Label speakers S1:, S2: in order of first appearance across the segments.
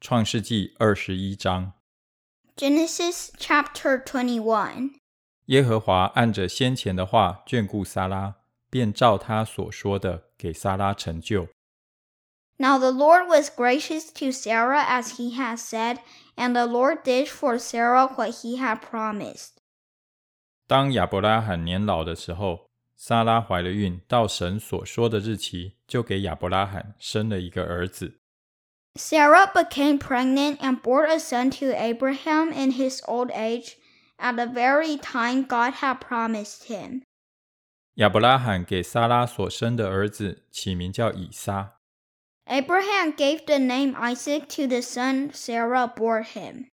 S1: 创世纪二十一章，
S2: Genesis chapter 21.
S1: 耶和华按着先前的话眷顾撒拉，便照他所说的给撒拉成就。
S2: Now the Lord was gracious to Sarah as he had said, and the Lord did for Sarah what he had promised.
S1: 当亚伯拉罕年老的时候，撒拉怀了孕，到神所说的日期，就给亚伯拉罕生了一个儿子。
S2: Sarah became pregnant and bore a son to Abraham in his old age, at the very time God had promised him.
S1: 亚伯拉罕给撒拉所生的儿子起名叫以撒。
S2: Abraham gave the name Isaac to the son Sarah bore him.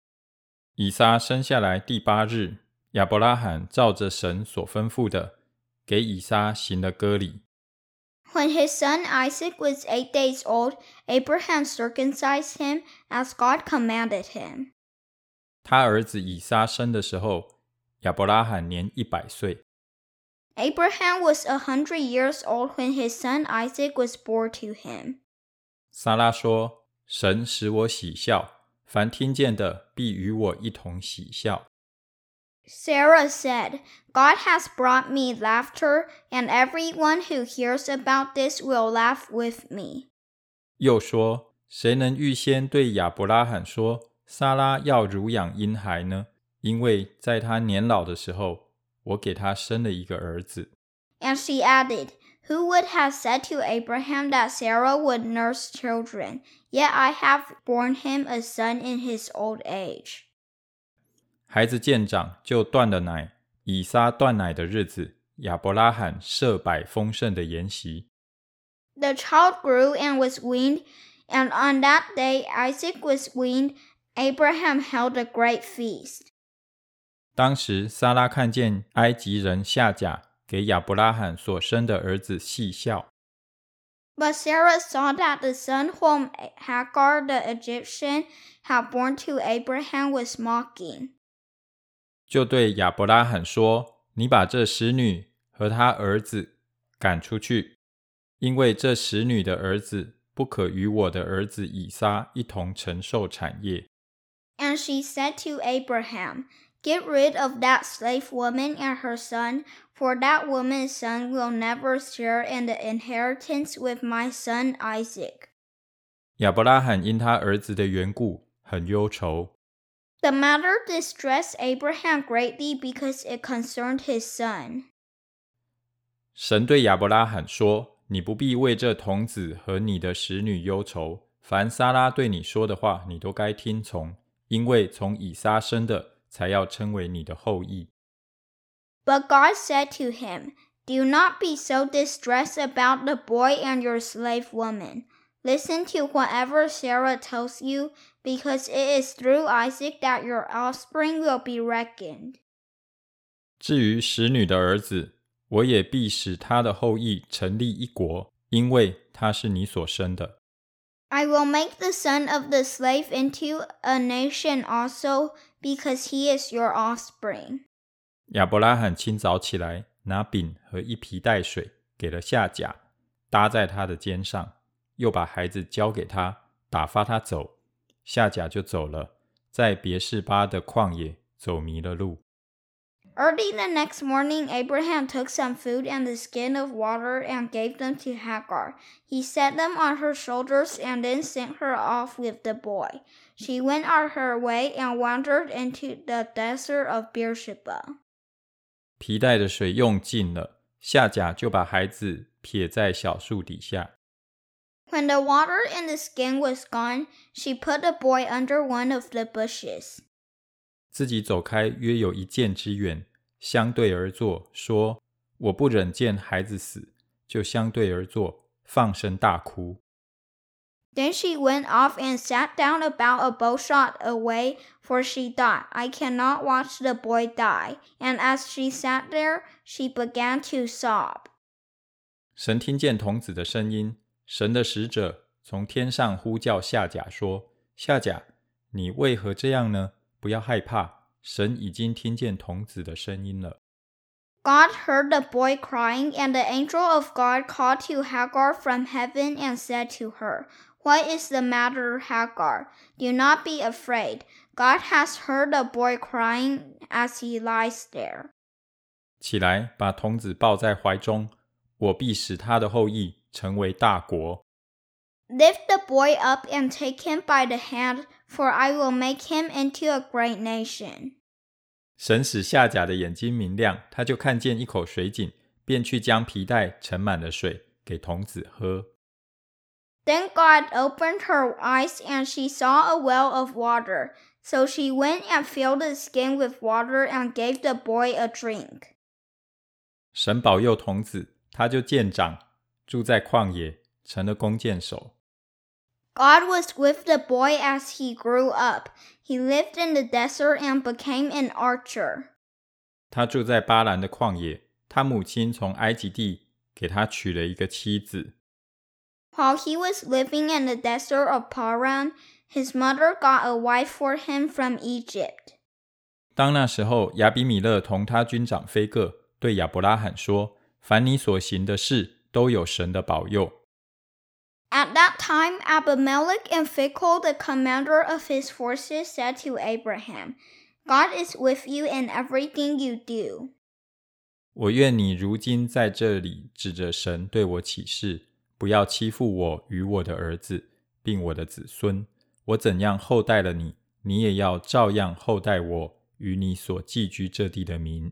S1: 以撒生下来第八日，亚伯拉罕照着神所吩咐的，给以撒行了割礼。
S2: When his son Isaac was eight days old, Abraham circumcised him as God commanded him.
S1: 他儿子以撒生的时候，亚伯拉罕年一百岁。
S2: Abraham was a hundred years old when his son Isaac was born to him.
S1: 撒拉说：“神使我喜笑，凡听见的必与我一同喜笑。 ”
S2: Sarah said, God has brought me laughter, and everyone who hears about this will laugh with me.
S1: ”又说：“谁能预先对亚伯拉罕说，撒拉要乳养婴孩呢？因为在他年老的时候，我给他生了一个儿子。”
S2: And she added, Who would have said to Abraham that Sarah would nurse children? Yet I have borne him a son in his old age.
S1: 孩子见长就断了奶，以撒断奶的日子，亚伯拉罕设摆丰盛的筵席。
S2: The child grew and was weaned, and on that day Isaac was weaned. Abraham held a great feast.
S1: 当时，撒拉看见埃及人夏甲给亚伯拉罕所生的儿子细笑。
S2: But Sarah saw that the son whom Hagar the Egyptian had borne to Abraham was mocking.
S1: 就对亚伯拉罕说：“你把这使女和她儿子赶出去，因为这使女的儿子不可与我的儿子以撒一同承受产业。”
S2: And she said to Abraham, Get rid of that slave woman and her son, for that woman's son will never share in the inheritance with my son Isaac.
S1: 亚伯拉罕因他儿子的缘故很忧愁。
S2: The matter distressed Abraham greatly because it concerned his son.
S1: 神对亚伯拉罕说：“你不必为这童子和你的使女忧愁，凡撒拉对你说的话，你都该听从，因为从以撒生的才要称为你的后裔。”
S2: But God said to him, Do not be so distressed about the boy and your slave woman. Listen to whatever Sarah tells you, because it is through Isaac that your offspring will be reckoned.
S1: 至于使女的儿子，我也必使他的后裔成立一国，因为他是你所生的。
S2: I will make the son of the slave into a nation also, because he is your offspring.
S1: 亚伯拉罕清早起来，拿饼和一皮带水给了夏甲，搭在他的肩上， 又把孩子交给他，打发他走。夏甲就走了，在别是巴的旷野走迷了路。
S2: Early the next morning, Abraham took some food and the skin of water and gave them to Hagar. He set them on her shoulders and then sent her off with the boy. She went on her way and wandered into the desert of Beersheba.
S1: 皮带的水用尽了，夏甲就把孩子撇在小树底下。
S2: When the water in the skin was gone, she put the boy under one of the bushes.
S1: 自己走开约有一箭之远，相对而坐，说：“我不忍见孩子死，就相对而坐，放声大哭。
S2: Then she went off and sat down about a bowshot away, for she thought, I cannot watch the boy die. And as she sat there, she began to sob.
S1: 神听见童子的声音， 神的使者从天上呼叫夏甲说：“夏甲，你为何这样呢？不要害怕，神已经听见童子的声音了。”
S2: God heard the boy crying, and the angel of God called to Hagar from heaven and said to her, What is the matter, Hagar? Do not be afraid. God has heard the boy crying as he lies there.
S1: 起来，把童子抱在怀中，我必使他的后裔成为大国。
S2: Lift the boy up and take him by the hand, for I will make him into a great nation.
S1: 神使夏甲的眼睛明亮，他就看见一口水井，便去将皮带盛满了水给童子喝。
S2: Then God opened her eyes and she saw a well of water. So she went and filled the skin with water and gave the boy a drink.
S1: 神保佑童子，他就渐长， 住在旷野，成了弓箭手。
S2: God was with the boy as he grew up. He lived in the desert and became an archer.
S1: 他住在巴兰的旷野，他母亲从埃及地给他娶了一个妻子。
S2: While he was living in the desert of Paran, his mother got a wife for him from Egypt.
S1: 当那时候，亚比米勒同他军长非各对亚伯拉罕说：“凡你所行的事，都有神的保佑。”
S2: At that time, Abimelech and Phicol, the commander of his forces, said to Abraham, God is with you in everything you do.
S1: 我愿你如今在这里指着神对我起誓，不要欺负我与我的儿子，并我的子孙。我怎样厚待了你，你也要照样厚待我与你所寄居这地的民。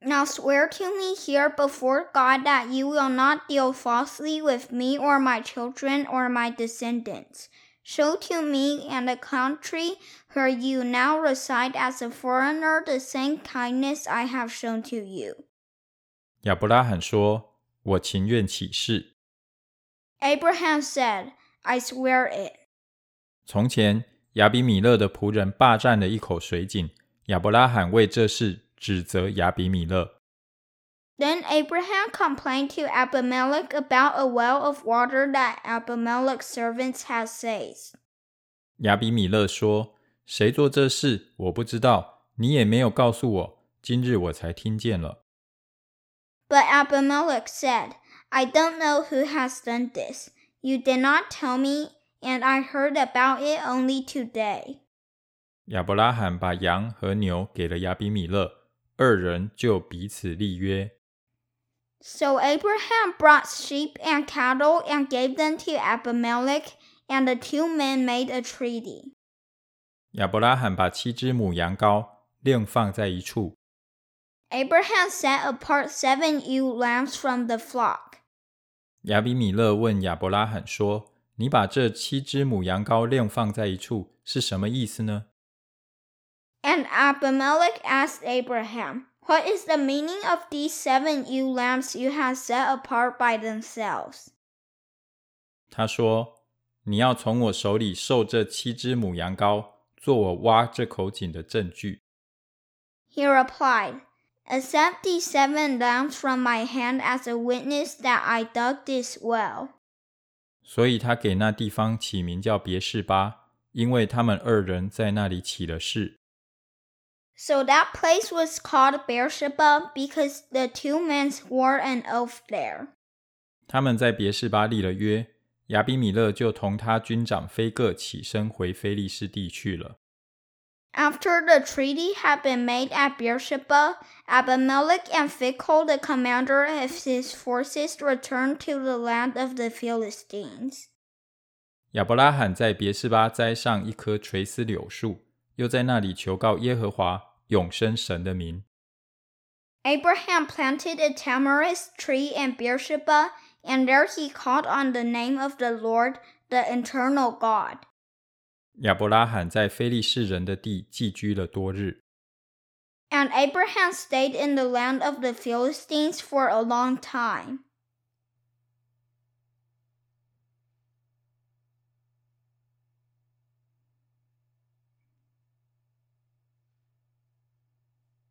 S2: Now swear to me here before God that you will not deal falsely with me or my children or my descendants. Show to me and the country where you now reside as a foreigner the same kindness I have shown to you.
S1: 亚伯拉罕说：“我情愿起誓。
S2: Abraham said, I swear it.
S1: 从前亚比米勒的仆人霸占了一口水井，亚伯拉罕为这事 指责亚比米勒。
S2: Then Abraham complained to Abimelech about a well of water that Abimelech's servants had seized.
S1: 亚比米勒说：“谁做这事，我不知道，你也没有告诉我，今日我才听见了。”
S2: But Abimelech said, I don't know who has done this. You did not tell me, and I heard about it only today.
S1: 亚伯拉罕把羊和牛给了亚比米勒， 二人就彼此立约。
S2: So Abraham brought sheep and cattle and gave them to Abimelech, and the two men made a treaty.
S1: 亚伯拉罕把七只母羊羔另放在一处，
S2: Abraham set apart seven ewe lambs from the flock.
S1: 亚比米勒问亚伯拉罕说：“你把这七只母羊羔另放在一处是什么意思呢
S2: And Abimelech asked Abraham, What is the meaning of these seven ewe lambs you have set apart by themselves?？”
S1: 他说：“你要从我手里受这七只母羊羔，做我挖这口井的证据。”
S2: He replied, Accept these seven lambs from my hand as a witness that I dug this well.
S1: 所以他给那地方起名叫别是巴，因为他们二人在那里起了誓。
S2: so that place was called Beersheba because the two men swore an oath there.
S1: 他们在别是巴立了约，亚比米勒就同他军长非各起身回非利士地去了。
S2: After the treaty had been made at Beersheba, Abimelech and Phicol, the commander of his forces, returned to the land of the Philistines.
S1: 亚伯拉罕在别是巴栽上一棵垂丝柳树，又在那里求告耶和华，永生神的名。
S2: Abraham planted a tamarisk tree in Beersheba, and there he called on the name of the Lord, the eternal God.
S1: 亚伯拉罕在非利士人的地寄居了多日。
S2: And Abraham stayed in the land of the Philistines for a long time.